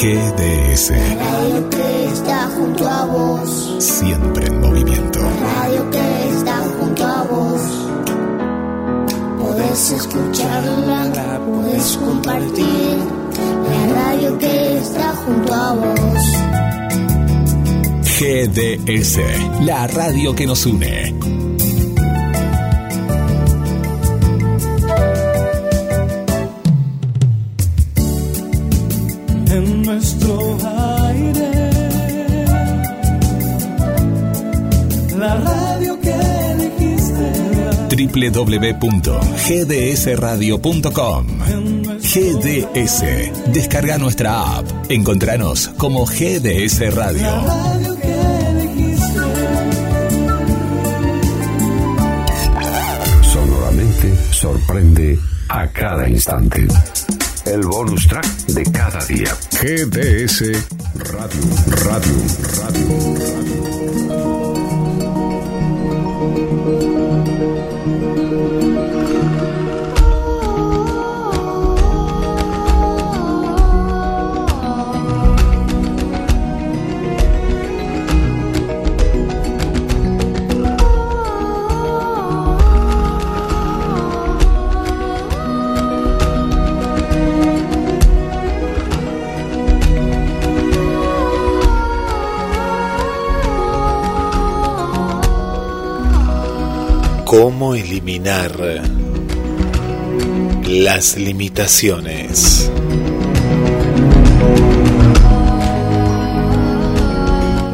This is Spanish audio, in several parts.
GDS. radio que está junto a vos. Siempre en movimiento. radio que está junto a vos. Podés escucharla, podés compartir. La radio que está junto a vos. GDS, la radio que nos une. www.gdsradio.com GDS. Descarga nuestra app. Encontranos como GDS Radio. Radio. Sonoramente sorprende a cada instante. El bonus track de cada día. GDS Radio. Radio. Radio. ¿Cómo eliminar las limitaciones?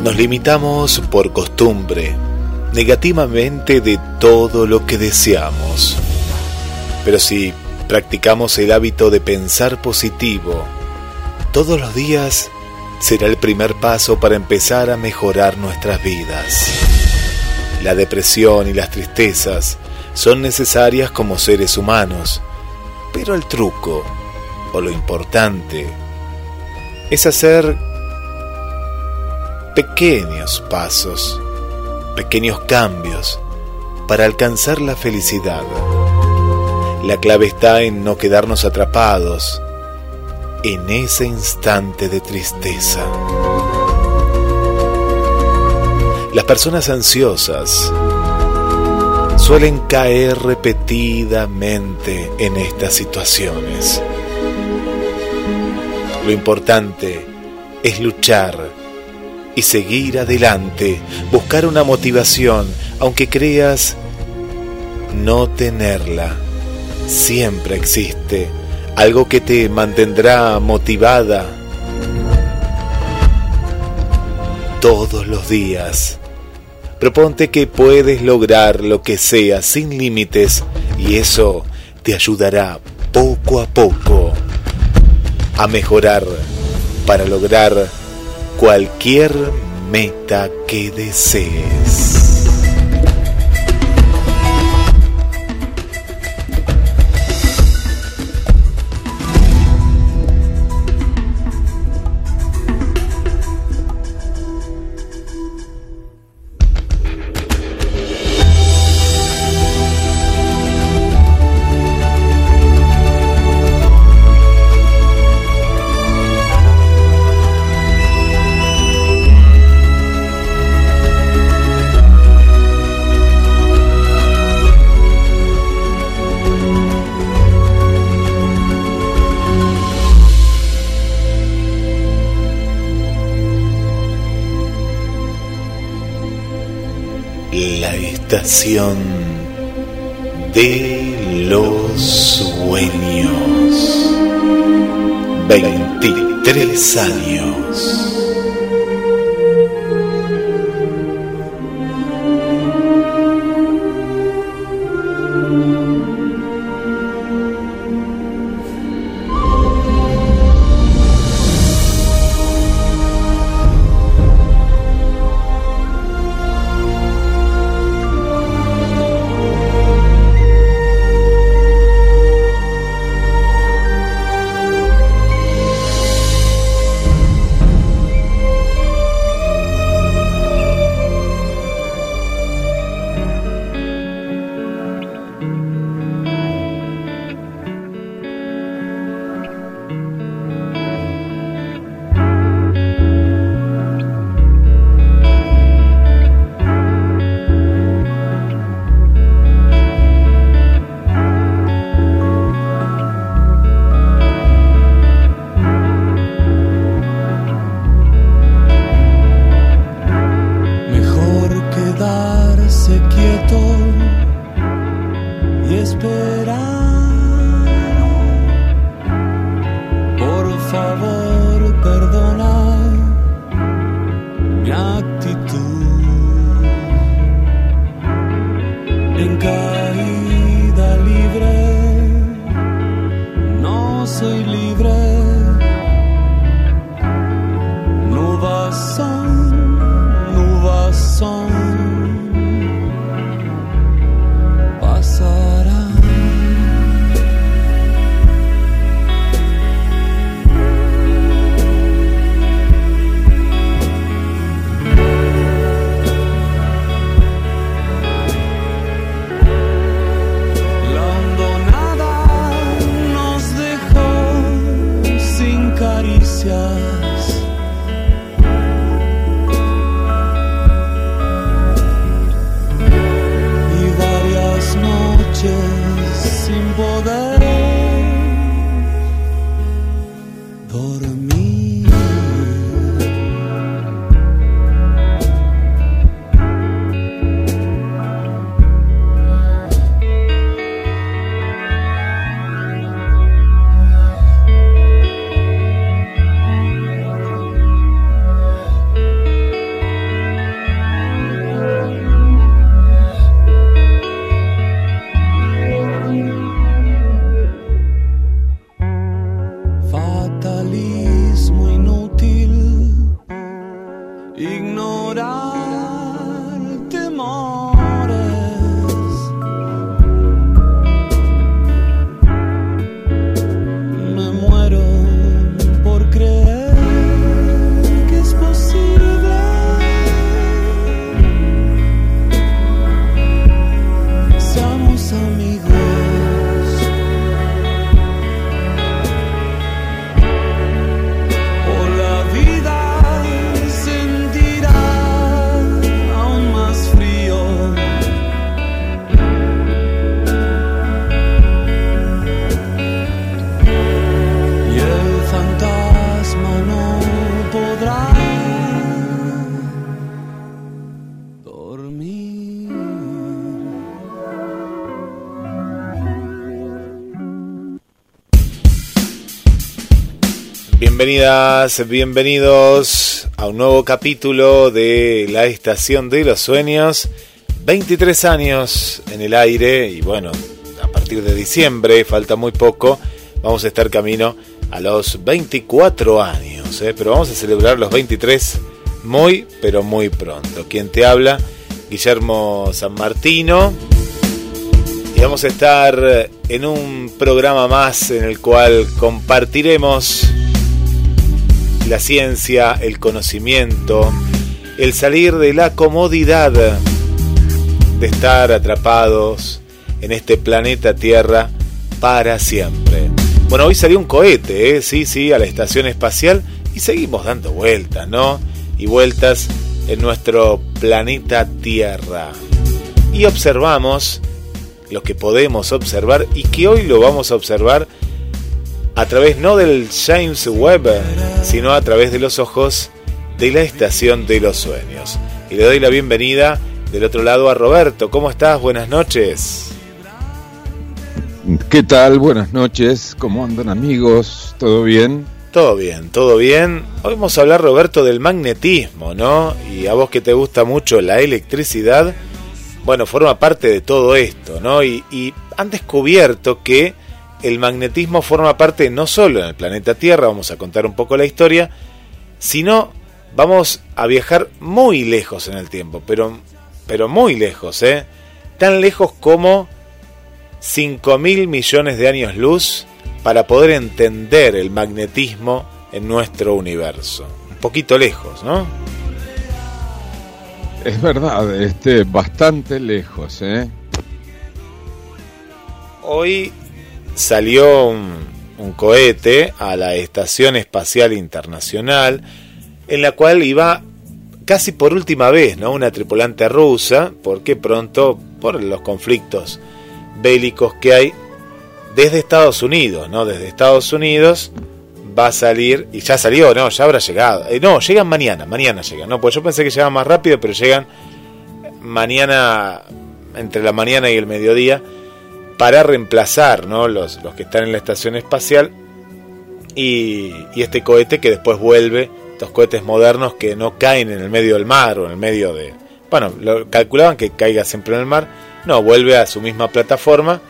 Nos limitamos por costumbre, negativamente de todo lo que deseamos. Pero si practicamos el hábito de pensar positivo, todos los días será el primer paso para empezar a mejorar nuestras vidas. La depresión y las tristezas son necesarias como seres humanos, pero el truco, o lo importante, es hacer pequeños pasos, pequeños cambios para alcanzar la felicidad. La clave está en no quedarnos atrapados en ese instante de tristeza. Las personas ansiosas suelen caer repetidamente en estas situaciones. Lo importante es luchar y seguir adelante, buscar una motivación, aunque creas no tenerla. Siempre existe algo que te mantendrá motivada todos los días. Proponte que puedes lograr lo que sea sin límites y eso te ayudará poco a poco a mejorar para lograr cualquier meta que desees. De los sueños. 23 años. but I Bienvenidos a un nuevo capítulo de La Estación de los Sueños. 23 años en el aire y bueno, a partir de diciembre, falta muy poco, vamos a estar camino a los 24 años, ¿eh? pero vamos a celebrar los 23 muy, pero muy pronto. Quien te habla, Guillermo San Martino. Y vamos a estar en un programa más en el cual compartiremos la ciencia, el conocimiento, el salir de la comodidad de estar atrapados en este planeta Tierra para siempre. Bueno, hoy salió un cohete, ¿eh? sí, sí, a la estación espacial y seguimos dando vueltas, ¿no? Y vueltas en nuestro planeta Tierra. Y observamos lo que podemos observar y que hoy lo vamos a observar a través no del James Webb, sino a través de los ojos de la Estación de los Sueños. Y le doy la bienvenida del otro lado a Roberto. ¿Cómo estás? Buenas noches. ¿Qué tal? Buenas noches. ¿Cómo andan amigos? ¿Todo bien? Todo bien, todo bien. Hoy vamos a hablar, Roberto, del magnetismo, ¿no? Y a vos que te gusta mucho la electricidad, bueno, forma parte de todo esto, ¿no? Y, y han descubierto que el magnetismo forma parte no solo en el planeta Tierra, vamos a contar un poco la historia, sino vamos a viajar muy lejos en el tiempo, pero, pero muy lejos, ¿eh? Tan lejos como 5 mil millones de años luz para poder entender el magnetismo en nuestro universo. Un poquito lejos, ¿no? Es verdad, este, bastante lejos, ¿eh? Hoy salió un, cohete a la Estación Espacial Internacional, en la cual iba casi por última vez, ¿no? Una tripulante rusa, porque pronto, por los conflictos bélicos que hay, desde Estados Unidos, ¿no? Desde Estados Unidos va a salir, y ya salió, ¿no? Ya habrá llegado. Eh, no, llegan mañana, mañana llegan, ¿no? Pues yo pensé que llegaban más rápido, pero llegan mañana, entre la mañana y el mediodía, para reemplazar, ¿no? Los, los que están en la estación espacial y, y este cohete que después vuelve, estos cohetes modernos que no caen en el medio del mar o en el medio de... Bueno, lo calculaban que caiga siempre en el mar, no, vuelve a su misma plataforma,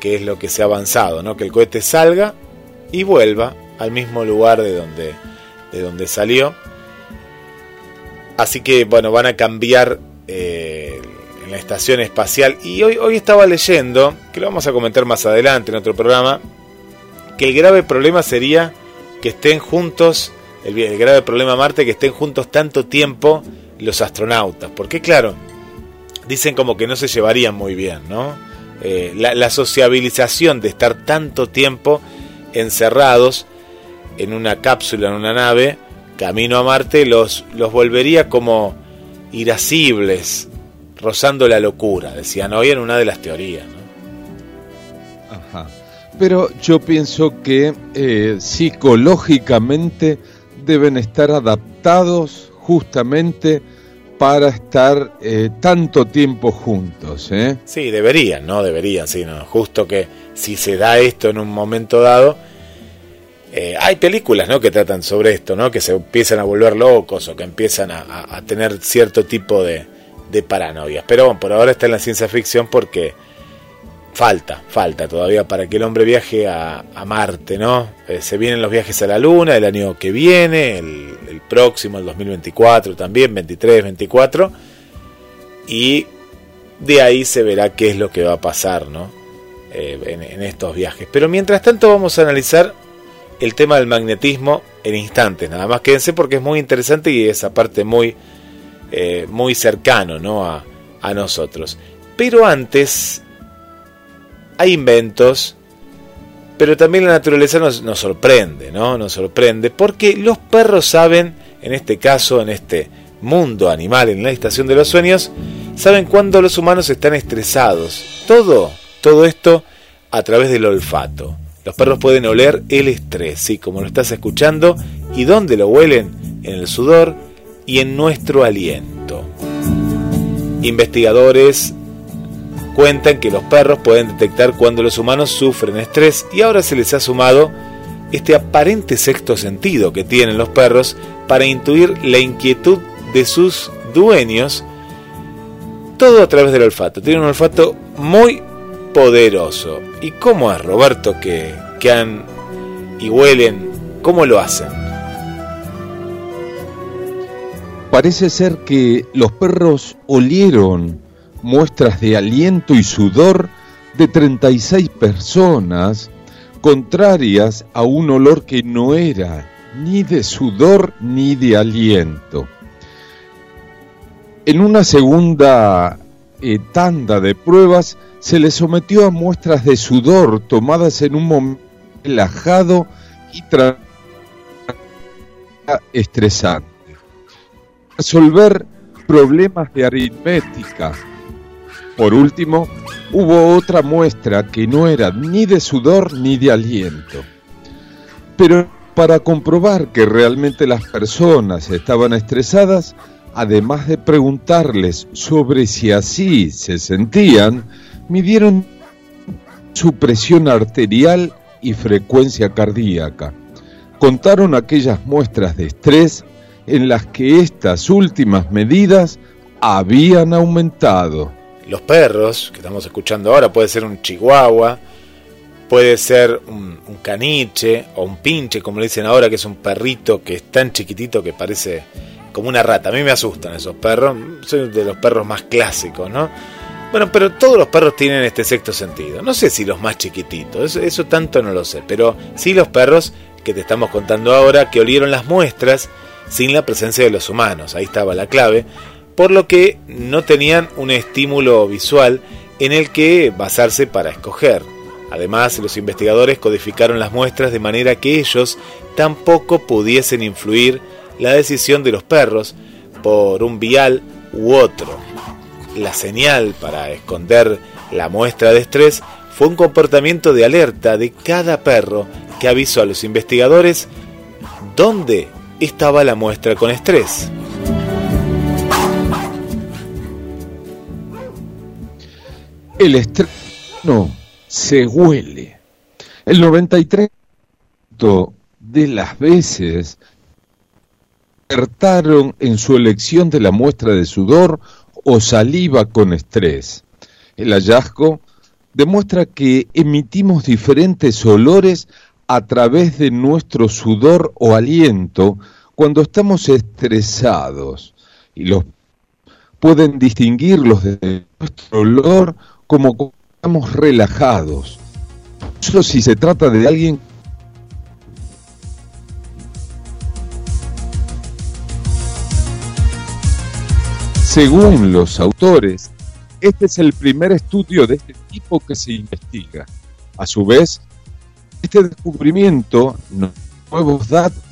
que es lo que se ha avanzado, ¿no? Que el cohete salga y vuelva al mismo lugar de donde, de donde salió. Así que bueno, van a cambiar eh, en la estación espacial. Y hoy, hoy estaba leyendo, que lo vamos a comentar más adelante en otro programa, que el grave problema sería que estén juntos, el, grave problema Marte, que estén juntos tanto tiempo los astronautas. Porque claro, dicen como que no se llevarían muy bien, ¿no? Eh, la, la, sociabilización de estar tanto tiempo encerrados en una cápsula, en una nave, camino a Marte, los, los volvería como irascibles, rozando la locura, decían hoy en una de las teorías. ¿no? Ajá. Pero yo pienso que eh, psicológicamente deben estar adaptados justamente para estar eh, tanto tiempo juntos. ¿eh? Sí, deberían, ¿no? Deberían, sí, ¿no? Justo que si se da esto en un momento dado, eh, hay películas, ¿no? Que tratan sobre esto, ¿no? Que se empiezan a volver locos o que empiezan a, a, a tener cierto tipo de, de paranoias. Pero bueno, por ahora está en la ciencia ficción porque falta, falta todavía para que el hombre viaje a, Marte, ¿no? Eh, se vienen los viajes a la Luna el año que viene, el, el, próximo, el 2024 también, 23, 24, y de ahí se verá qué es lo que va a pasar, ¿no? Eh, en, en estos viajes. Pero mientras tanto vamos a analizar el tema del magnetismo en instantes, nada más quédense porque es muy interesante y esa parte muy, eh, muy cercano, ¿no? A, nosotros. Pero antes hay inventos, pero también la naturaleza nos, nos, sorprende, ¿no? Nos sorprende porque los perros saben, en este caso, en este mundo animal, en la estación de los sueños, saben cuándo los humanos están estresados. Todo, todo esto a través del olfato. Los perros pueden oler el estrés, sí, como lo estás escuchando, y dónde lo huelen, en el sudor y en nuestro aliento. Investigadores cuentan que los perros pueden detectar cuando los humanos sufren estrés y ahora se les ha sumado este aparente sexto sentido que tienen los perros para intuir la inquietud de sus dueños, todo a través del olfato. Tienen un olfato muy poderoso. ¿Y cómo es, Roberto, que, que han y huelen? ¿Cómo lo hacen? Parece ser que los perros olieron muestras de aliento y sudor de 36 personas contrarias a un olor que no era ni de sudor ni de aliento. En una segunda eh, tanda de pruebas se le sometió a muestras de sudor tomadas en un momento relajado y estresante. Resolver problemas de aritmética, por último, hubo otra muestra que no era ni de sudor ni de aliento. Pero para comprobar que realmente las personas estaban estresadas, además de preguntarles sobre si así se sentían, midieron su presión arterial y frecuencia cardíaca. Contaron aquellas muestras de estrés en las que estas últimas medidas habían aumentado los perros que estamos escuchando ahora, puede ser un chihuahua, puede ser un, caniche o un pinche, como le dicen ahora, que es un perrito que es tan chiquitito que parece como una rata. A mí me asustan esos perros, soy de los perros más clásicos, ¿no? Bueno, pero todos los perros tienen este sexto sentido. No sé si los más chiquititos, eso, eso tanto no lo sé, pero sí los perros que te estamos contando ahora, que olieron las muestras sin la presencia de los humanos. Ahí estaba la clave por lo que no tenían un estímulo visual en el que basarse para escoger. Además, los investigadores codificaron las muestras de manera que ellos tampoco pudiesen influir la decisión de los perros por un vial u otro. La señal para esconder la muestra de estrés fue un comportamiento de alerta de cada perro que avisó a los investigadores dónde estaba la muestra con estrés. El estreno se huele. El 93% de las veces acertaron en su elección de la muestra de sudor o saliva con estrés. El hallazgo demuestra que emitimos diferentes olores a través de nuestro sudor o aliento cuando estamos estresados y los pueden distinguirlos de nuestro olor como cuando estamos relajados. Solo si se trata de alguien Según los autores, este es el primer estudio de este tipo que se investiga. A su vez, este descubrimiento nuevos datos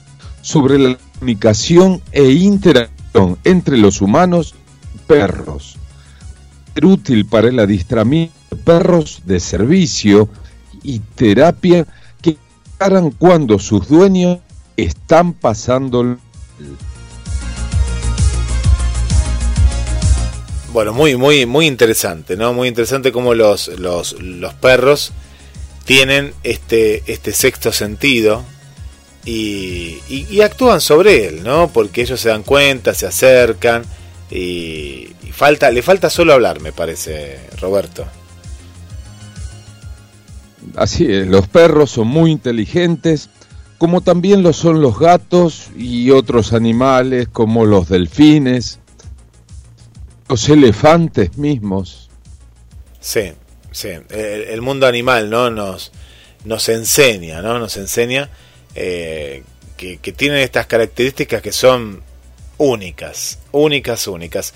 sobre la comunicación e interacción entre los humanos y perros. Ser útil para el adiestramiento de perros de servicio y terapia que harán cuando sus dueños están pasando Bueno, muy, muy, muy interesante, ¿no? Muy interesante cómo los, los, los perros tienen este, este sexto sentido y, y, actúan sobre él, ¿no? Porque ellos se dan cuenta, se acercan y, y, falta, le falta solo hablar, me parece, Roberto. Así es, los perros son muy inteligentes, como también lo son los gatos y otros animales como los delfines, los elefantes mismos. Sí, sí. El, mundo animal, ¿no? Nos, nos enseña, ¿no? Nos enseña eh, que, que tienen estas características que son únicas, únicas, únicas.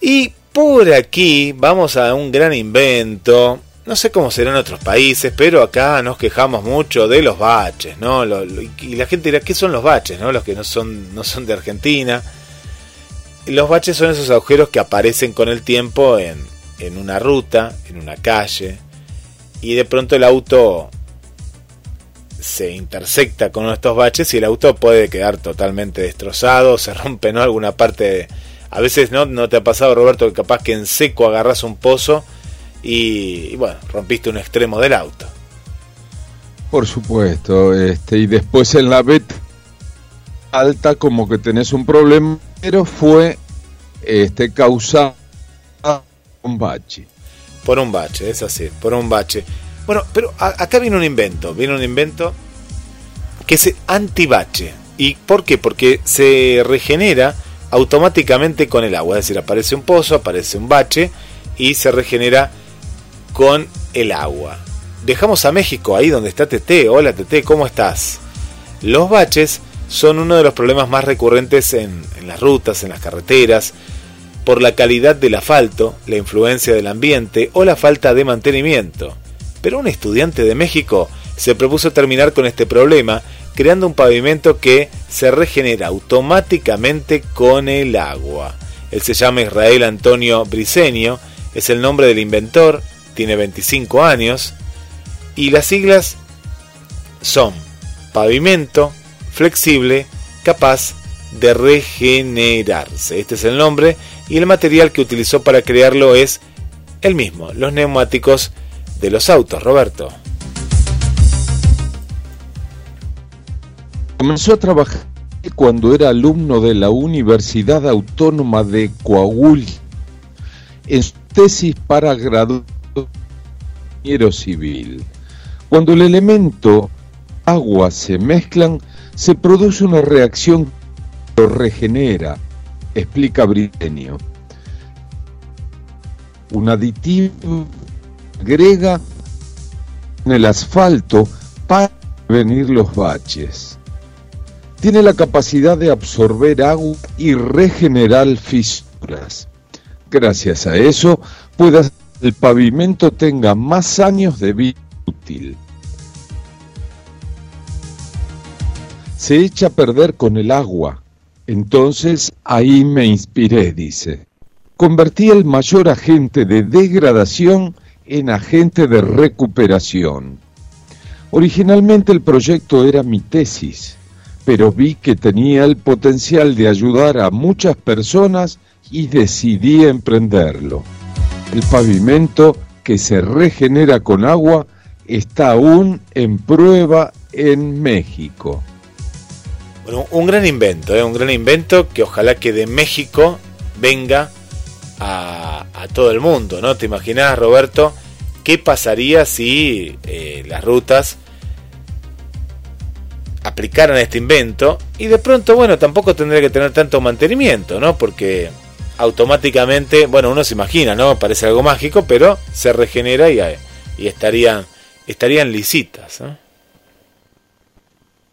Y por aquí vamos a un gran invento. No sé cómo será en otros países, pero acá nos quejamos mucho de los baches, ¿no? y la gente dirá, ¿qué son los baches, no? Los que no son, no son de Argentina los baches son esos agujeros que aparecen con el tiempo en, en una ruta, en una calle, y de pronto el auto se intersecta con estos baches y el auto puede quedar totalmente destrozado, se rompe ¿no? alguna parte. A veces no, no te ha pasado, Roberto, que capaz que en seco agarras un pozo y, bueno, rompiste un extremo del auto. Por supuesto, este, y después en la veta alta como que tenés un problema pero fue este, causado un bache. Por un bache, es así, por un bache. Bueno, pero acá viene un invento, viene un invento que es antibache. ¿Y por qué? Porque se regenera automáticamente con el agua, es decir, aparece un pozo, aparece un bache y se regenera con el agua. Dejamos a México ahí donde está TT. Hola TT, ¿cómo estás? Los baches son uno de los problemas más recurrentes en, las rutas, en las carreteras, por la calidad del asfalto, la influencia del ambiente o la falta de mantenimiento. Pero un estudiante de México se propuso terminar con este problema creando un pavimento que se regenera automáticamente con el agua. Él se llama Israel Antonio Briceño, es el nombre del inventor, tiene 25 años y las siglas son pavimento, flexible, capaz de regenerarse. Este es el nombre y el material que utilizó para crearlo es el mismo, los neumáticos de los autos, Roberto. Comenzó a trabajar cuando era alumno de la Universidad Autónoma de Coahuila en su tesis para graduado civil. Cuando el elemento agua se mezclan, se produce una reacción que lo regenera, explica Britenio. Un aditivo agrega en el asfalto para prevenir los baches. Tiene la capacidad de absorber agua y regenerar fisuras. Gracias a eso, puede que el pavimento tenga más años de vida útil. se echa a perder con el agua. Entonces ahí me inspiré, dice. Convertí el mayor agente de degradación en agente de recuperación. Originalmente el proyecto era mi tesis, pero vi que tenía el potencial de ayudar a muchas personas y decidí emprenderlo. El pavimento que se regenera con agua está aún en prueba en México un gran invento, ¿eh? un gran invento que ojalá que de México venga a, todo el mundo, ¿no? ¿Te imaginas, Roberto, qué pasaría si eh, las rutas aplicaran este invento y de pronto, bueno, tampoco tendría que tener tanto mantenimiento, ¿no? Porque automáticamente, bueno, uno se imagina, ¿no? Parece algo mágico, pero se regenera y, y estarían, estarían lisitas, ¿no?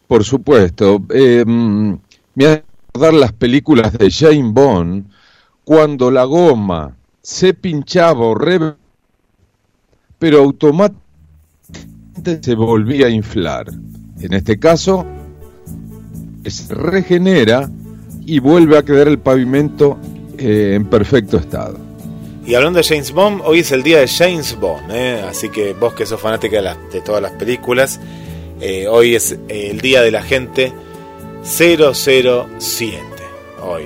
Por supuesto. Eh, me hace dar las películas de Jane Bond cuando la goma se pinchaba o re... pero automáticamente se volvía a inflar. En este caso, se regenera y vuelve a quedar el pavimento eh, en perfecto estado. Y hablando de James Bond, hoy es el día de James Bond, ¿eh? así que vos que sos fanática de, todas las películas, eh, hoy es el día de la gente 007, hoy,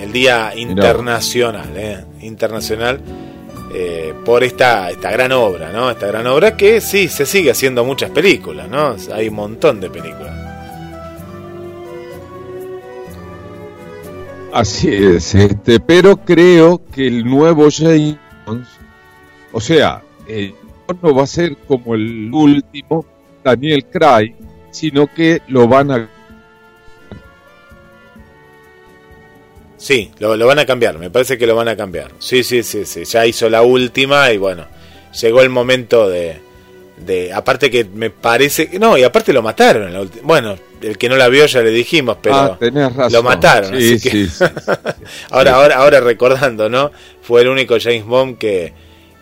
el día internacional, internacional por esta, esta gran obra, ¿no? Esta gran obra que sí, se sigue haciendo muchas películas, ¿no? Hay un montón de películas. Así es, este, pero creo que el nuevo James, o sea, no va a ser como el último Daniel Craig, sino que lo van a Sí, lo, lo, van a cambiar, me parece que lo van a cambiar. Sí, sí, sí, sí, ya hizo la última y bueno, llegó el momento de, de aparte que me parece, no, y aparte lo mataron. La bueno, el que no la vio ya le dijimos, pero ah, razón. lo mataron. Sí, así sí, que... ahora, ahora, ahora recordando, ¿no? Fue el único James Bond que,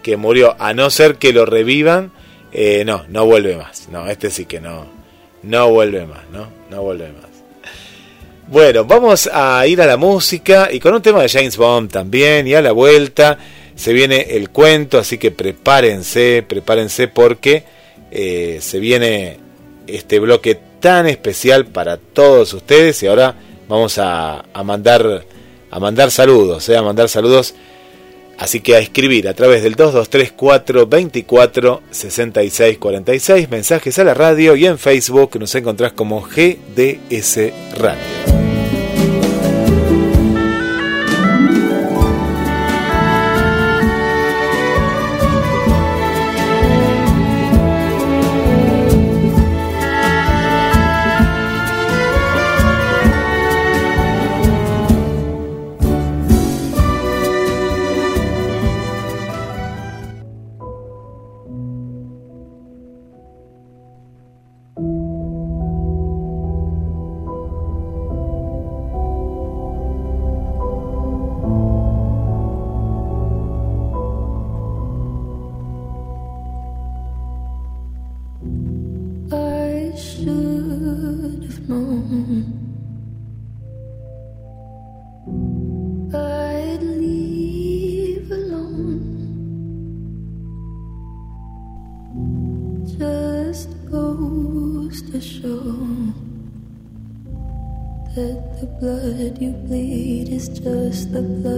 que murió, a no ser que lo revivan, eh, no, no vuelve más. No, este sí que no, no vuelve más, ¿no? No vuelve más. Bueno, vamos a ir a la música y con un tema de James Bond también y a la vuelta se viene el cuento, así que prepárense, prepárense porque eh, se viene este bloque tan especial para todos ustedes y ahora vamos a, mandar a mandar saludos, eh, a mandar saludos. Así que a escribir a través del 2234 24 66 46 mensajes a la radio y en Facebook nos encontrás como GDS Radio. the blood.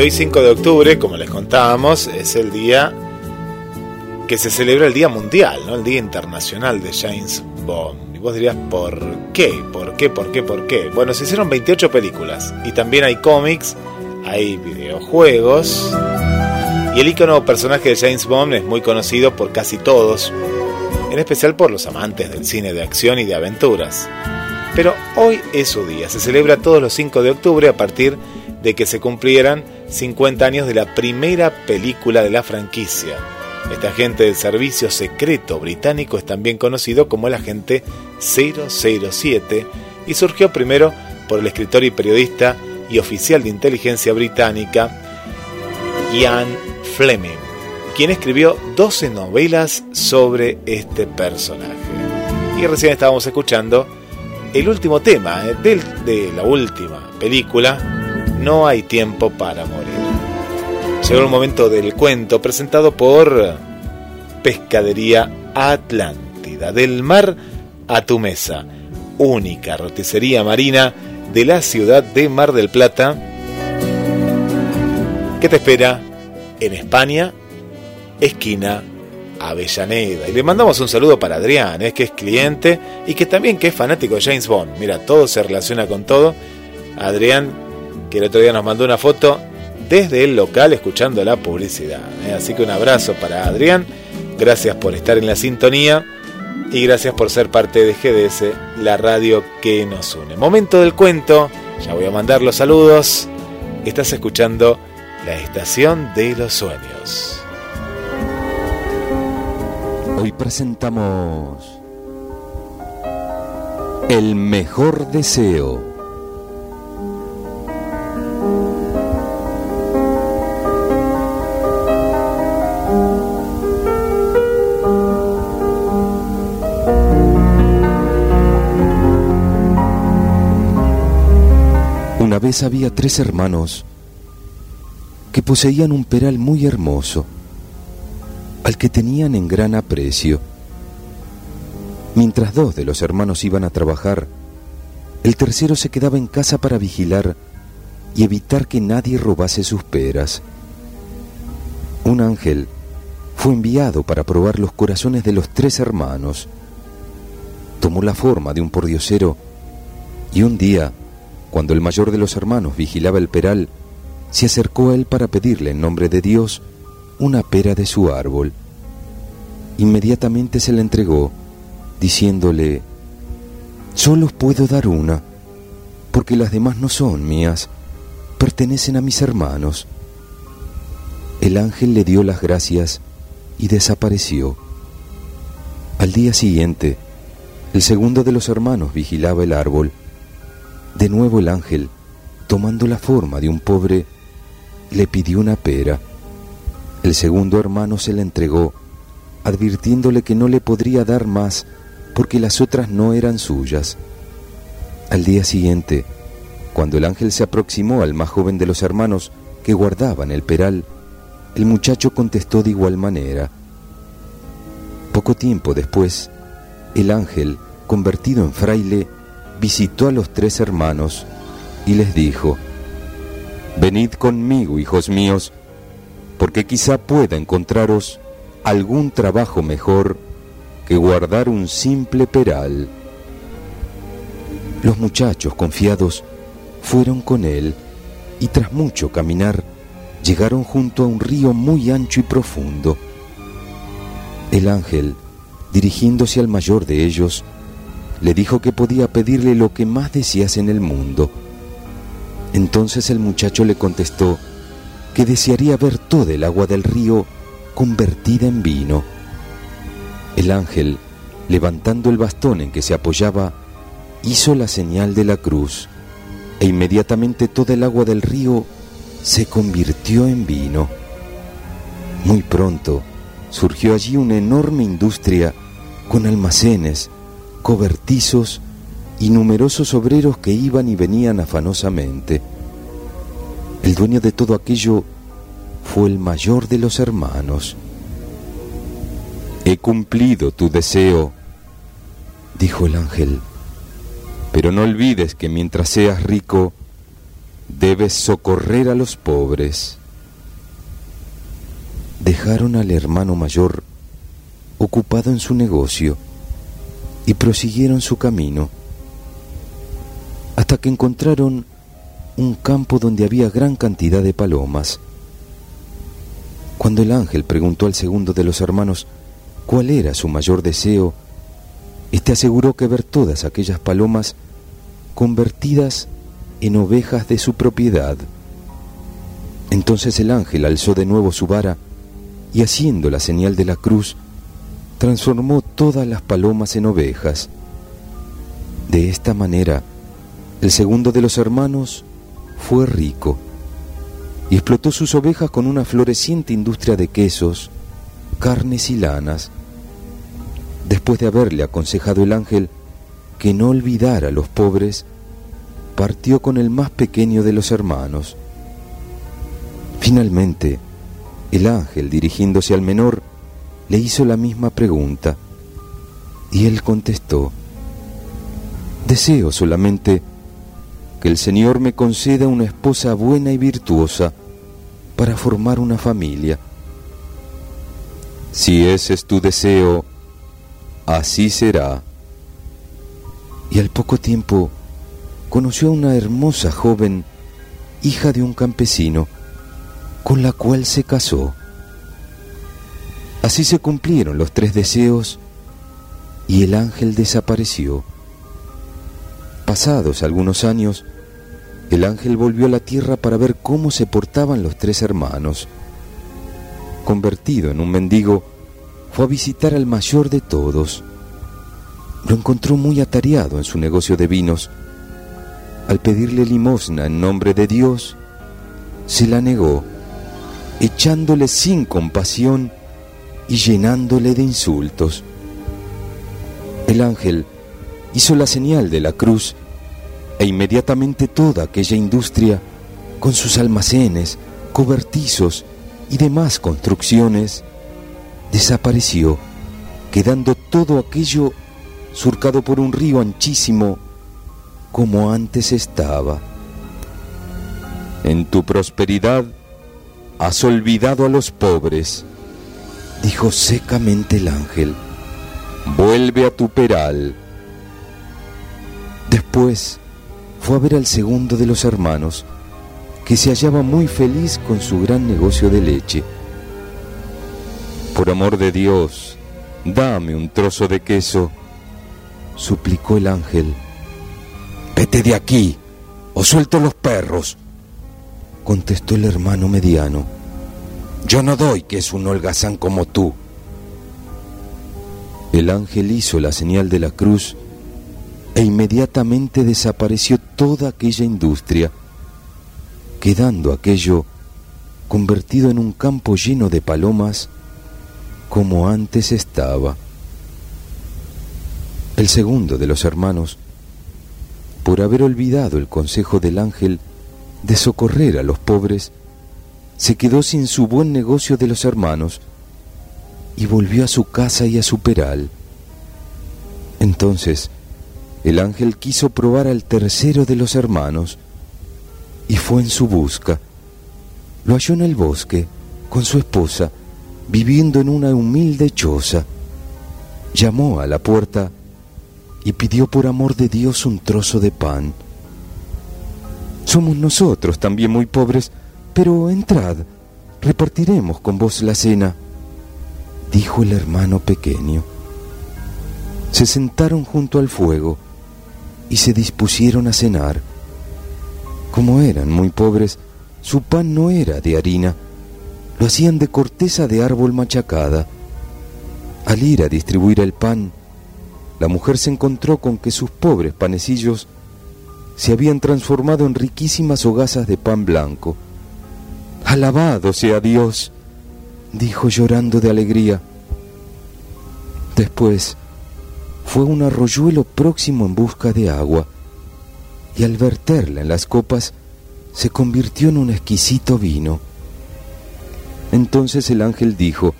Hoy 5 de octubre, como les contábamos, es el día que se celebra el Día Mundial, ¿no? el Día Internacional de James Bond. Y vos dirías, ¿por qué? ¿Por qué? ¿Por qué? ¿Por qué? Bueno, se hicieron 28 películas y también hay cómics, hay videojuegos. Y el icono personaje de James Bond es muy conocido por casi todos, en especial por los amantes del cine de acción y de aventuras. Pero hoy es su día, se celebra todos los 5 de octubre a partir de que se cumplieran 50 años de la primera película de la franquicia. Este agente del servicio secreto británico es también conocido como el agente 007 y surgió primero por el escritor y periodista y oficial de inteligencia británica Ian Fleming, quien escribió 12 novelas sobre este personaje. Y recién estábamos escuchando el último tema eh, de la última película, No hay tiempo para morir. Llegó el momento del cuento presentado por Pescadería Atlántida, del mar a tu mesa, única roticería marina de la ciudad de Mar del Plata, que te espera en España, esquina Avellaneda. Y le mandamos un saludo para Adrián, es que es cliente y que también que es fanático de James Bond. Mira, todo se relaciona con todo. Adrián, que el otro día nos mandó una foto desde el local escuchando la publicidad. ¿eh? Así que un abrazo para Adrián, gracias por estar en la sintonía y gracias por ser parte de GDS, la radio que nos une. Momento del cuento, ya voy a mandar los saludos. Estás escuchando la estación de los sueños. Hoy presentamos El mejor deseo. Una vez había tres hermanos que poseían un peral muy hermoso, al que tenían en gran aprecio. Mientras dos de los hermanos iban a trabajar, el tercero se quedaba en casa para vigilar y evitar que nadie robase sus peras. Un ángel fue enviado para probar los corazones de los tres hermanos. Tomó la forma de un pordiosero y un día, cuando el mayor de los hermanos vigilaba el peral, se acercó a él para pedirle en nombre de Dios una pera de su árbol. Inmediatamente se la entregó, diciéndole, Solo puedo dar una, porque las demás no son mías, pertenecen a mis hermanos. El ángel le dio las gracias y desapareció. Al día siguiente, el segundo de los hermanos vigilaba el árbol. De nuevo el ángel, tomando la forma de un pobre, le pidió una pera. El segundo hermano se la entregó, advirtiéndole que no le podría dar más porque las otras no eran suyas. Al día siguiente, cuando el ángel se aproximó al más joven de los hermanos que guardaban el peral, el muchacho contestó de igual manera. Poco tiempo después, el ángel, convertido en fraile, visitó a los tres hermanos y les dijo, Venid conmigo, hijos míos, porque quizá pueda encontraros algún trabajo mejor que guardar un simple peral. Los muchachos confiados fueron con él y tras mucho caminar llegaron junto a un río muy ancho y profundo. El ángel, dirigiéndose al mayor de ellos, le dijo que podía pedirle lo que más desease en el mundo. Entonces el muchacho le contestó que desearía ver toda el agua del río convertida en vino. El ángel, levantando el bastón en que se apoyaba, hizo la señal de la cruz, e inmediatamente toda el agua del río se convirtió en vino. Muy pronto surgió allí una enorme industria con almacenes, cobertizos y numerosos obreros que iban y venían afanosamente. El dueño de todo aquello fue el mayor de los hermanos. He cumplido tu deseo, dijo el ángel, pero no olvides que mientras seas rico, debes socorrer a los pobres. Dejaron al hermano mayor ocupado en su negocio y prosiguieron su camino hasta que encontraron un campo donde había gran cantidad de palomas. Cuando el ángel preguntó al segundo de los hermanos cuál era su mayor deseo, éste aseguró que ver todas aquellas palomas convertidas en ovejas de su propiedad. Entonces el ángel alzó de nuevo su vara y haciendo la señal de la cruz, transformó todas las palomas en ovejas. De esta manera, el segundo de los hermanos fue rico y explotó sus ovejas con una floreciente industria de quesos, carnes y lanas. Después de haberle aconsejado el ángel que no olvidara a los pobres, partió con el más pequeño de los hermanos. Finalmente, el ángel, dirigiéndose al menor, le hizo la misma pregunta, y él contestó, Deseo solamente que el Señor me conceda una esposa buena y virtuosa para formar una familia. Si ese es tu deseo, así será. Y al poco tiempo conoció a una hermosa joven, hija de un campesino, con la cual se casó. Así se cumplieron los tres deseos y el ángel desapareció. Pasados algunos años, el ángel volvió a la tierra para ver cómo se portaban los tres hermanos. Convertido en un mendigo, fue a visitar al mayor de todos. Lo encontró muy atareado en su negocio de vinos al pedirle limosna en nombre de Dios, se la negó, echándole sin compasión y llenándole de insultos. El ángel hizo la señal de la cruz e inmediatamente toda aquella industria, con sus almacenes, cobertizos y demás construcciones, desapareció, quedando todo aquello surcado por un río anchísimo como antes estaba. En tu prosperidad has olvidado a los pobres, dijo secamente el ángel. Vuelve a tu peral. Después fue a ver al segundo de los hermanos, que se hallaba muy feliz con su gran negocio de leche. Por amor de Dios, dame un trozo de queso, suplicó el ángel. Vete de aquí, o suelto los perros, contestó el hermano mediano. Yo no doy que es un holgazán como tú. El ángel hizo la señal de la cruz e inmediatamente desapareció toda aquella industria, quedando aquello convertido en un campo lleno de palomas como antes estaba. El segundo de los hermanos, por haber olvidado el consejo del ángel de socorrer a los pobres, se quedó sin su buen negocio de los hermanos y volvió a su casa y a su peral. Entonces el ángel quiso probar al tercero de los hermanos y fue en su busca. Lo halló en el bosque con su esposa, viviendo en una humilde choza. Llamó a la puerta y pidió por amor de Dios un trozo de pan. Somos nosotros también muy pobres, pero entrad, repartiremos con vos la cena, dijo el hermano pequeño. Se sentaron junto al fuego y se dispusieron a cenar. Como eran muy pobres, su pan no era de harina, lo hacían de corteza de árbol machacada. Al ir a distribuir el pan, la mujer se encontró con que sus pobres panecillos se habían transformado en riquísimas hogazas de pan blanco. Alabado sea Dios, dijo llorando de alegría. Después fue un arroyuelo próximo en busca de agua y al verterla en las copas se convirtió en un exquisito vino. Entonces el ángel dijo,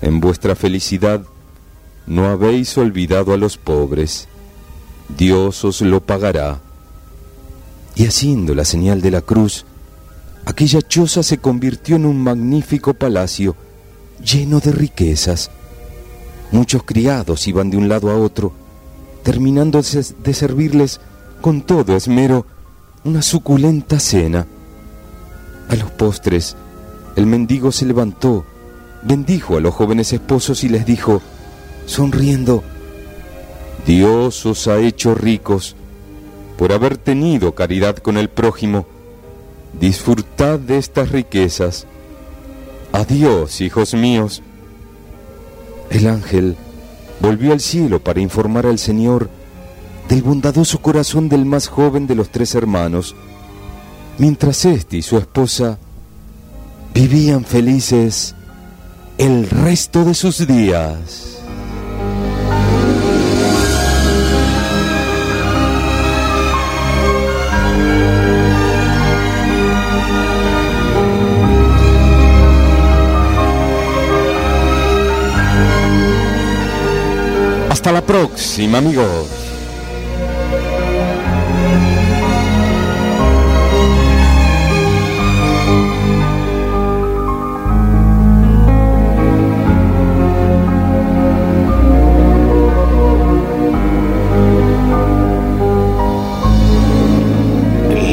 En vuestra felicidad no habéis olvidado a los pobres, Dios os lo pagará. Y haciendo la señal de la cruz, aquella choza se convirtió en un magnífico palacio lleno de riquezas. Muchos criados iban de un lado a otro, terminando de servirles con todo esmero una suculenta cena. A los postres, el mendigo se levantó, bendijo a los jóvenes esposos y les dijo, sonriendo, Dios os ha hecho ricos por haber tenido caridad con el prójimo. Disfrutad de estas riquezas. Adiós, hijos míos. El ángel volvió al cielo para informar al Señor del bondadoso corazón del más joven de los tres hermanos, mientras éste y su esposa vivían felices el resto de sus días. Hasta la próxima, amigos.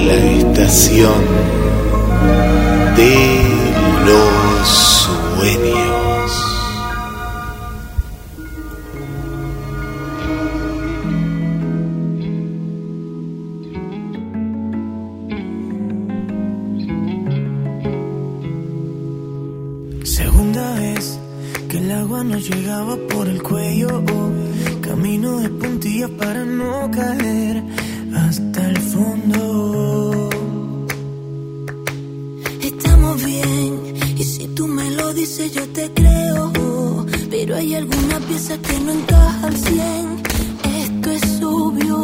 La estación no caer hasta el fondo. Estamos bien, y si tú me lo dices yo te creo. Pero hay alguna pieza que no encaja al cien. Esto es obvio.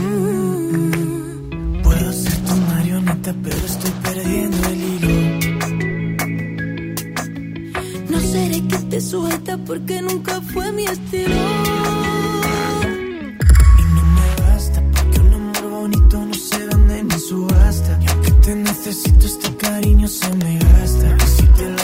Mm. Puedo ser tu marioneta, pero estoy perdiendo el hilo. No seré que te sujeta porque nunca fue mi estilo. Necesito, este cariño se me gasta. Si te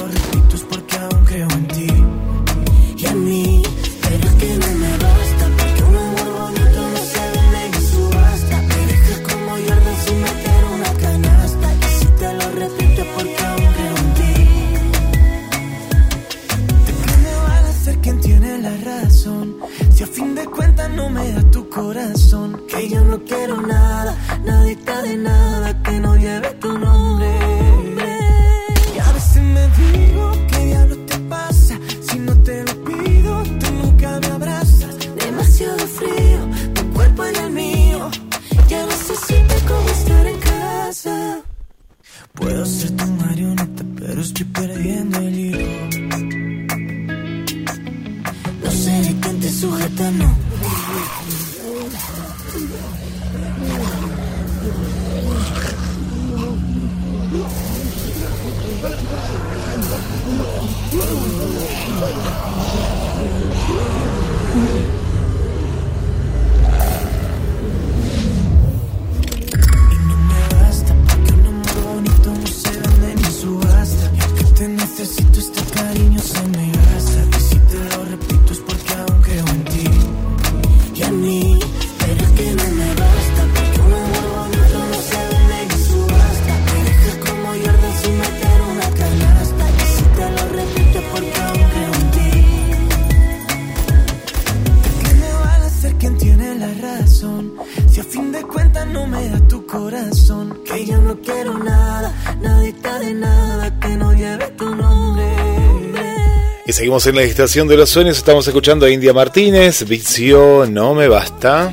Y seguimos en la estación de los sueños. Estamos escuchando a India Martínez. Vicio, no me basta.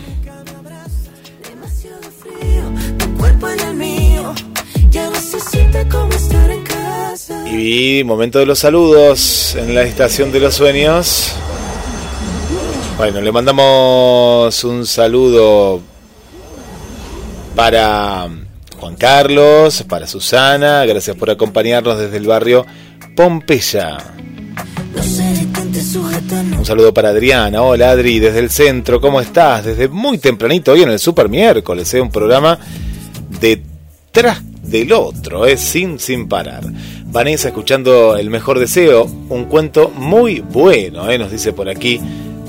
Y momento de los saludos en la estación de los sueños. Bueno, le mandamos un saludo para Juan Carlos, para Susana. Gracias por acompañarnos desde el barrio Pompeya. Un saludo para Adriana. Hola Adri, desde el centro, ¿cómo estás? Desde muy tempranito, hoy en el Super Miércoles, ¿eh? un programa detrás del otro, ¿eh? sin, sin parar. Vanessa escuchando El Mejor Deseo, un cuento muy bueno, ¿eh? nos dice por aquí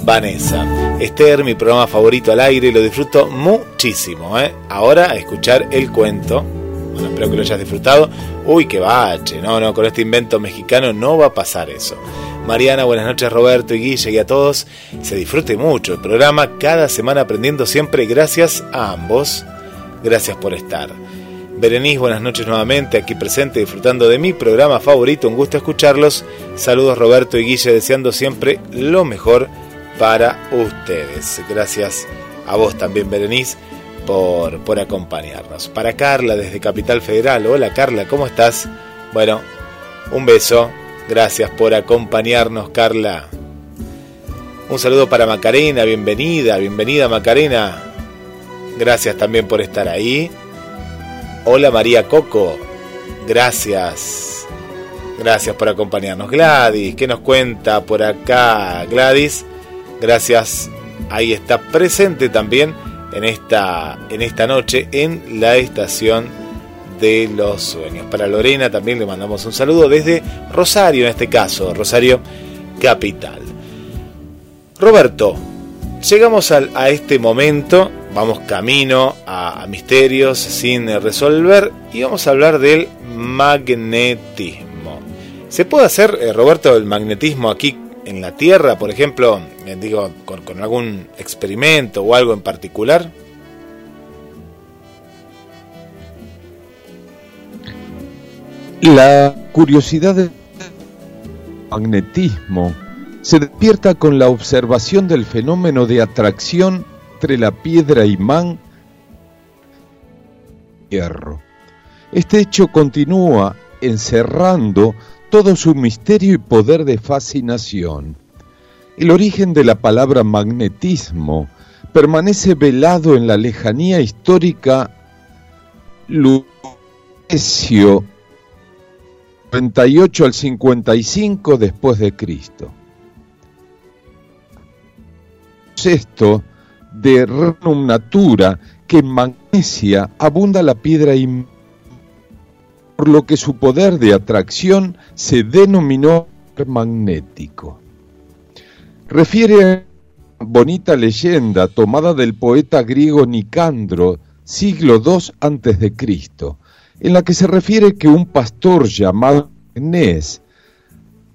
Vanessa. Esther, mi programa favorito al aire, lo disfruto muchísimo. ¿eh? Ahora a escuchar el cuento. Bueno, espero que lo hayas disfrutado. Uy, qué bache. No, no, con este invento mexicano no va a pasar eso. Mariana, buenas noches Roberto y Guille y a todos. Se disfrute mucho el programa, cada semana aprendiendo siempre. Gracias a ambos. Gracias por estar. Berenice, buenas noches nuevamente, aquí presente, disfrutando de mi programa favorito. Un gusto escucharlos. Saludos Roberto y Guille, deseando siempre lo mejor para ustedes. Gracias a vos también, Berenice, por, por acompañarnos. Para Carla, desde Capital Federal. Hola Carla, ¿cómo estás? Bueno, un beso. Gracias por acompañarnos, Carla. Un saludo para Macarena, bienvenida, bienvenida Macarena. Gracias también por estar ahí. Hola María Coco, gracias. Gracias por acompañarnos. Gladys, ¿qué nos cuenta por acá? Gladys, gracias. Ahí está presente también en esta, en esta noche en la estación de los sueños. Para Lorena también le mandamos un saludo desde Rosario, en este caso, Rosario Capital. Roberto, llegamos al- a, este momento, vamos camino a, misterios sin resolver y vamos a hablar del magnetismo. ¿Se puede hacer, eh, Roberto, el magnetismo aquí en la Tierra, por ejemplo, eh, digo, con algún experimento o algo en particular? La curiosidad del magnetismo se despierta con la observación del fenómeno de atracción entre la piedra imán y hierro. Este hecho continúa encerrando todo su misterio y poder de fascinación. El origen de la palabra magnetismo permanece velado en la lejanía histórica Lucio 98 al 55 después de Cristo. Esto de Renum Natura que en Magnesia abunda la piedra y por lo que su poder de atracción se denominó magnético. Refiere a una bonita leyenda tomada del poeta griego Nicandro, siglo II antes de Cristo, en la que se refiere que un pastor llamado Agnés,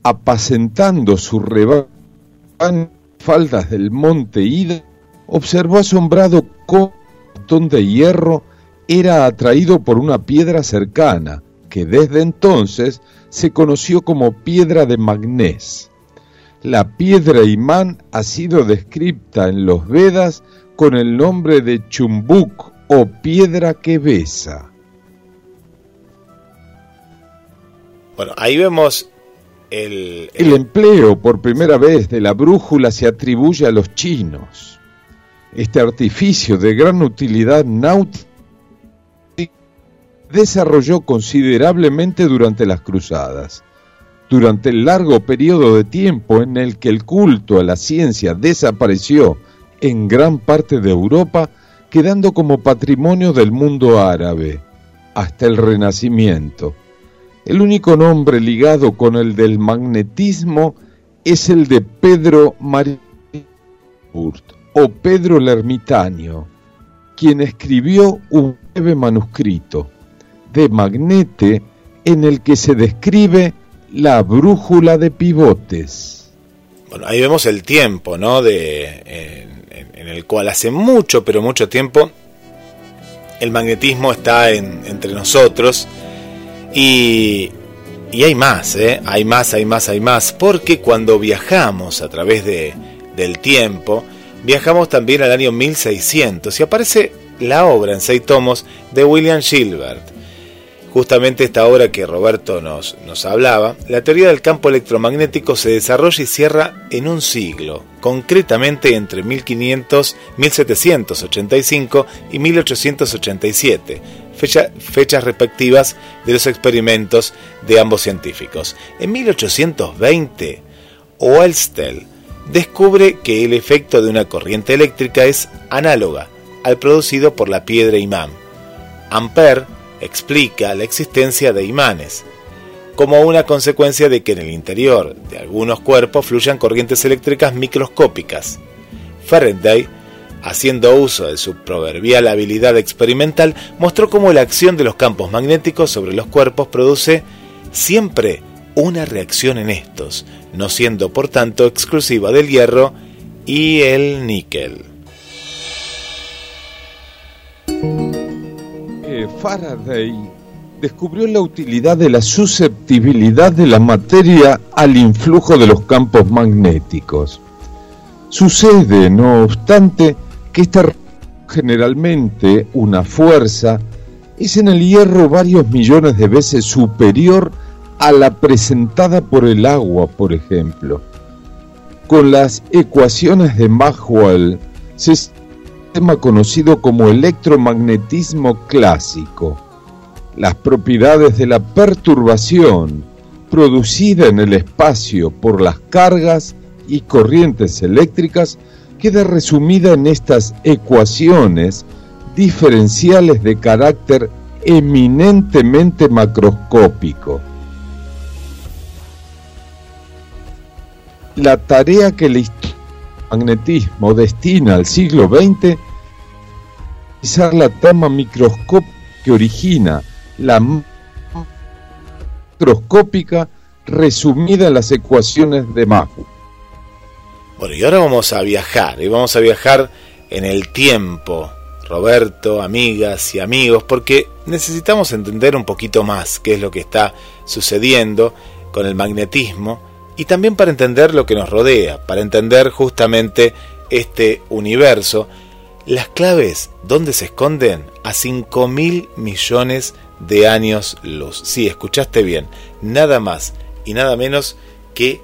apacentando su rebaño en faldas del monte Ida, observó asombrado cómo un botón de hierro era atraído por una piedra cercana, que desde entonces se conoció como piedra de magnés. La piedra imán ha sido descrita en los Vedas con el nombre de chumbuk o piedra que besa. Bueno, ahí vemos el, El empleo por primera vez de la brújula se atribuye a los chinos. Este artificio de gran utilidad náutica desarrolló considerablemente durante las cruzadas. Durante el largo periodo de tiempo en el que el culto a la ciencia desapareció en gran parte de Europa, quedando como patrimonio del mundo árabe, hasta el Renacimiento. El único nombre ligado con el del magnetismo es el de Pedro Mariburt o Pedro el Ermitaño, quien escribió un breve manuscrito de Magnete en el que se describe la brújula de pivotes. Bueno, ahí vemos el tiempo, ¿no? De, en, en- en el cual hace mucho, pero mucho tiempo, el magnetismo está en- entre nosotros. Y, y hay más, ¿eh? Hay más, hay más, hay más. Porque cuando viajamos a través de, del tiempo, viajamos también al año 1600 y aparece la obra en seis tomos de William Gilbert. Justamente esta obra que Roberto nos, nos hablaba, la teoría del campo electromagnético se desarrolla y cierra en un siglo, concretamente entre 1500, 1785 y 1887, fecha- fechas respectivas de los experimentos de ambos científicos. En 1820, Oelstel descubre que el efecto de una corriente eléctrica es análoga al producido por la piedra imán. Ampère explica la existencia de imanes, como una consecuencia de que en el interior de algunos cuerpos fluyan corrientes eléctricas microscópicas. Faraday, haciendo uso de su proverbial habilidad experimental, mostró cómo la acción de los campos magnéticos sobre los cuerpos produce siempre una reacción en estos, no siendo por tanto exclusiva del hierro y el níquel. Eh, Faraday descubrió la utilidad de la susceptibilidad de la materia al influjo de los campos magnéticos. Sucede, no obstante, que esta generalmente una fuerza es en el hierro varios millones de veces superior a la presentada por el agua, por ejemplo. Con las ecuaciones de Maxwell se sistema conocido como electromagnetismo clásico. Las propiedades de la perturbación producida en el espacio por las cargas y corrientes eléctricas queda resumida en estas ecuaciones diferenciales de carácter eminentemente macroscópico. La tarea que el magnetismo destina al siglo XX es la trama microscópica que origina la macroscópica resumida en las ecuaciones de Maxwell. Y ahora vamos a viajar, y vamos a viajar en el tiempo, Roberto, amigas y amigos, porque necesitamos entender un poquito más qué es lo que está sucediendo con el magnetismo y también para entender lo que nos rodea, para entender justamente este universo, las claves donde se esconden a 5 mil millones de años luz. Sí, escuchaste bien, nada más y nada menos que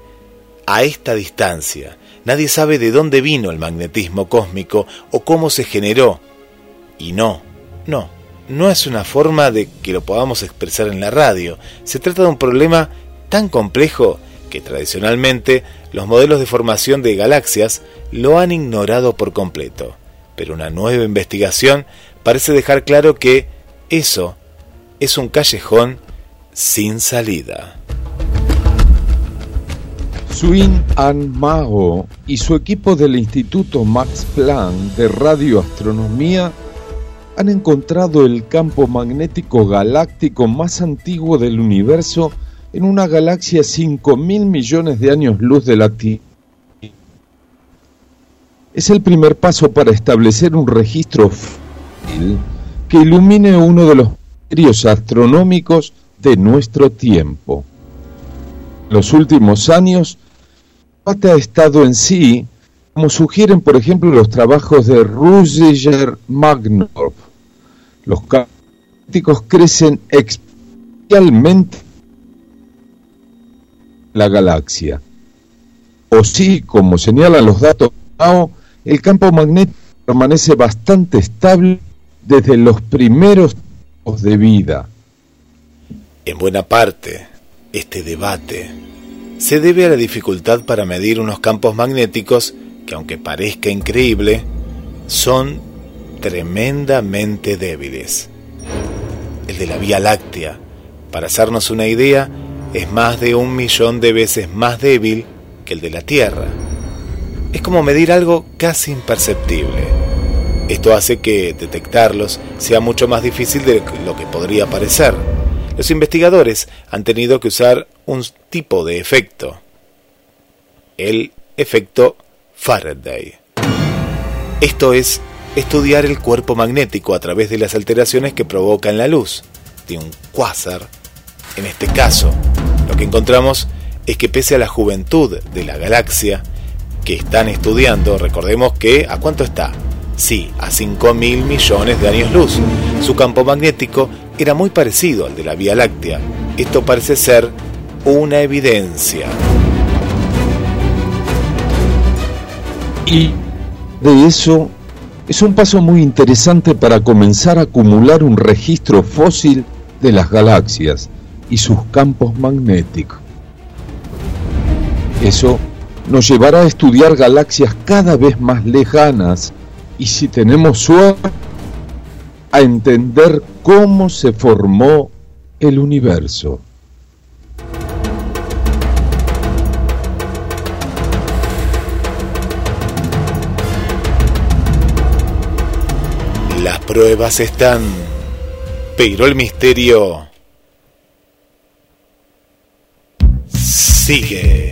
a esta distancia. Nadie sabe de dónde vino el magnetismo cósmico o cómo se generó. Y no, no, no es una forma de que lo podamos expresar en la radio. Se trata de un problema tan complejo que tradicionalmente los modelos de formación de galaxias lo han ignorado por completo. Pero una nueva investigación parece dejar claro que eso es un callejón sin salida. Swin An Mao y su equipo del Instituto Max Planck de Radioastronomía han encontrado el campo magnético galáctico más antiguo del universo en una galaxia 5 mil millones de años luz de la Tierra. es el primer paso para establecer un registro que ilumine uno de los misterios astronómicos de nuestro tiempo. Los últimos años, el ha estado en sí, como sugieren por ejemplo los trabajos de Ruziger Magnor. Los críticos crecen exponencialmente en la galaxia. O sí, como señalan los datos el campo magnético permanece bastante estable desde los primeros tiempos de vida. En buena parte, este debate se debe a la dificultad para medir unos campos magnéticos que, aunque parezca increíble, son tremendamente débiles. El de la Vía Láctea, para hacernos una idea, es más de un millón de veces más débil que el de la Tierra. Es como medir algo casi imperceptible. Esto hace que detectarlos sea mucho más difícil de lo que podría parecer. Los investigadores han tenido que usar un tipo de efecto, el efecto Faraday. Esto es estudiar el cuerpo magnético a través de las alteraciones que provocan la luz de un cuásar. En este caso, lo que encontramos es que pese a la juventud de la galaxia que están estudiando, recordemos que ¿a cuánto está? Sí, a 5 mil millones de años luz. Su campo magnético era muy parecido al de la Vía Láctea. Esto parece ser una evidencia. Y de eso es un paso muy interesante para comenzar a acumular un registro fósil de las galaxias y sus campos magnéticos. Eso nos llevará a estudiar galaxias cada vez más lejanas y si tenemos suerte, a entender cómo se formó el universo. Pruebas están, pero el misterio sigue.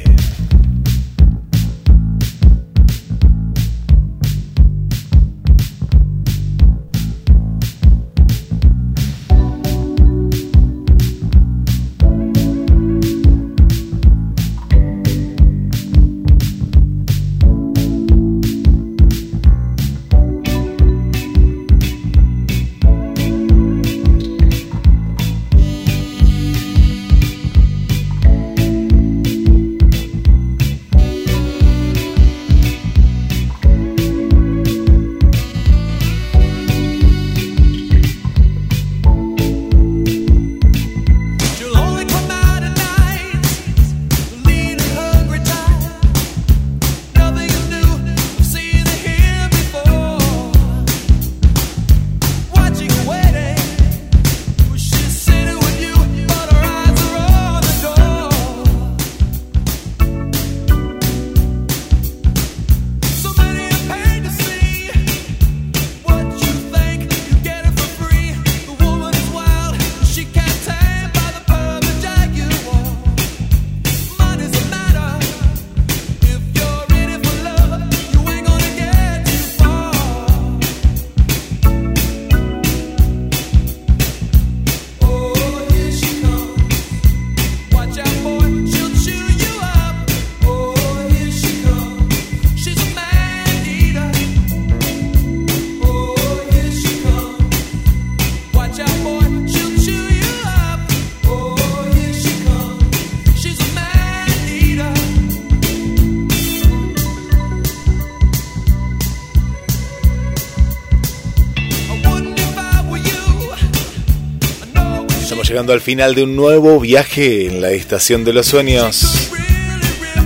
Llegando al final de un nuevo viaje en la estación de los sueños.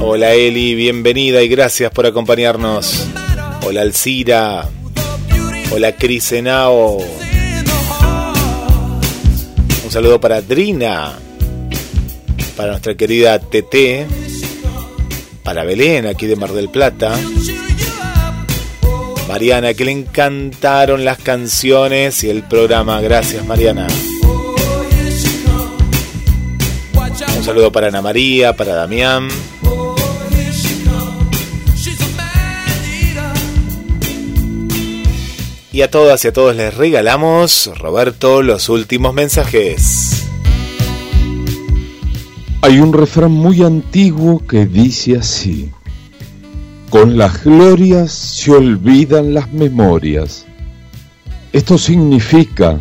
Hola Eli, bienvenida y gracias por acompañarnos. Hola Alcira. Hola Cris Henao. Un saludo para Drina. Para nuestra querida TT. Para Belén, aquí de Mar del Plata. Mariana, que le encantaron las canciones y el programa. Gracias, Mariana. Saludo para Ana María, para Damián. Y a todas y a todos les regalamos, Roberto, los últimos mensajes. Hay un refrán muy antiguo que dice así. Con las glorias se olvidan las memorias. Esto significa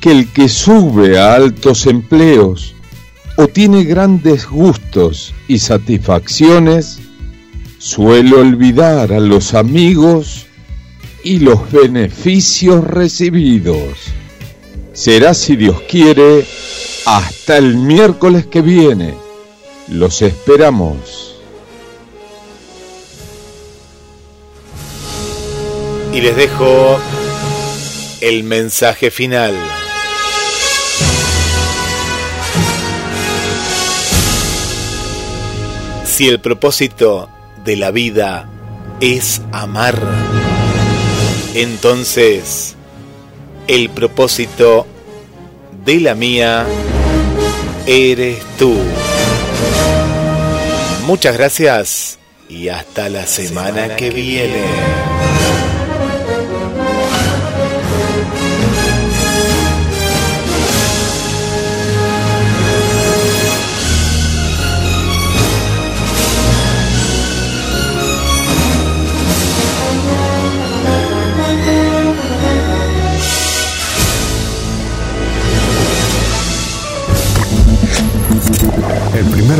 que el que sube a altos empleos o tiene grandes gustos y satisfacciones, suele olvidar a los amigos y los beneficios recibidos. Será, si Dios quiere, hasta el miércoles que viene. Los esperamos. Y les dejo el mensaje final. Si el propósito de la vida es amar, entonces el propósito de la mía eres tú. Muchas gracias y hasta la semana que viene.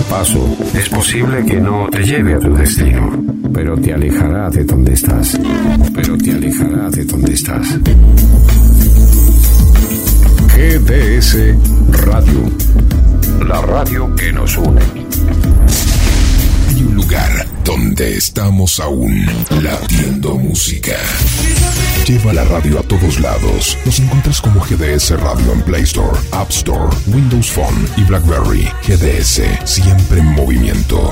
Paso es posible que no te lleve a tu destino, pero te alejará de donde estás. Pero te alejará de donde estás. GDS Radio. La radio que nos une. Un lugar donde estamos aún latiendo música. Lleva la radio a todos lados. Nos encuentras como GDS Radio en Play Store, App Store, Windows Phone y BlackBerry. GDS, siempre en movimiento.